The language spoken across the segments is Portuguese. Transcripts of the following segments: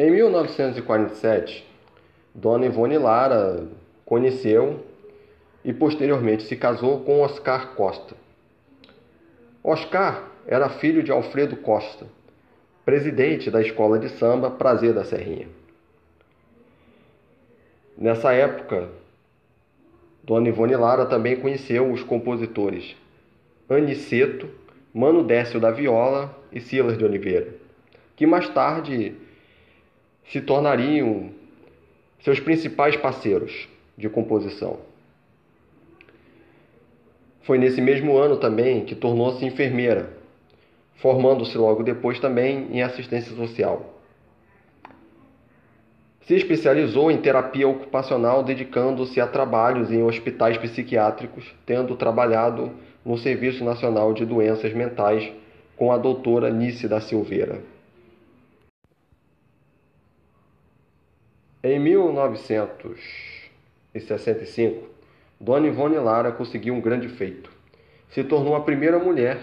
Em 1947, Dona Ivone Lara conheceu e posteriormente se casou com Oscar Costa. Oscar era filho de Alfredo Costa, presidente da escola de samba Prazer da Serrinha. Nessa época, Dona Ivone Lara também conheceu os compositores Aniceto, Mano Décio da Viola e Silas de Oliveira, que mais tarde se tornariam seus principais parceiros de composição. Foi nesse mesmo ano também que tornou-se enfermeira, formando-se logo depois também em assistência social. Se especializou em terapia ocupacional, dedicando-se a trabalhos em hospitais psiquiátricos, tendo trabalhado no Serviço Nacional de Doenças Mentais com a doutora Nice da Silveira. Em 1965, Dona Ivone Lara conseguiu um grande feito. Se tornou a primeira mulher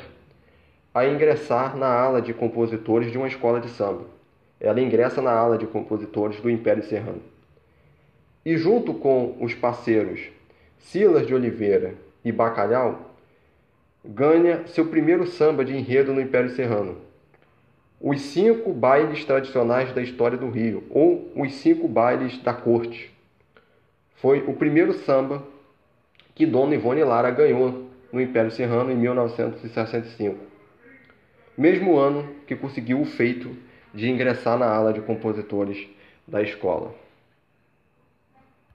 a ingressar na ala de compositores de uma escola de samba. Ela ingressa na ala de compositores do Império Serrano. E junto com os parceiros Silas de Oliveira e Bacalhau, ganha seu primeiro samba de enredo no Império Serrano, os cinco bailes tradicionais da história do Rio, ou os cinco bailes da corte. Foi o primeiro samba que Dona Ivone Lara ganhou no Império Serrano em 1965. Mesmo ano que conseguiu o feito de ingressar na ala de compositores da escola.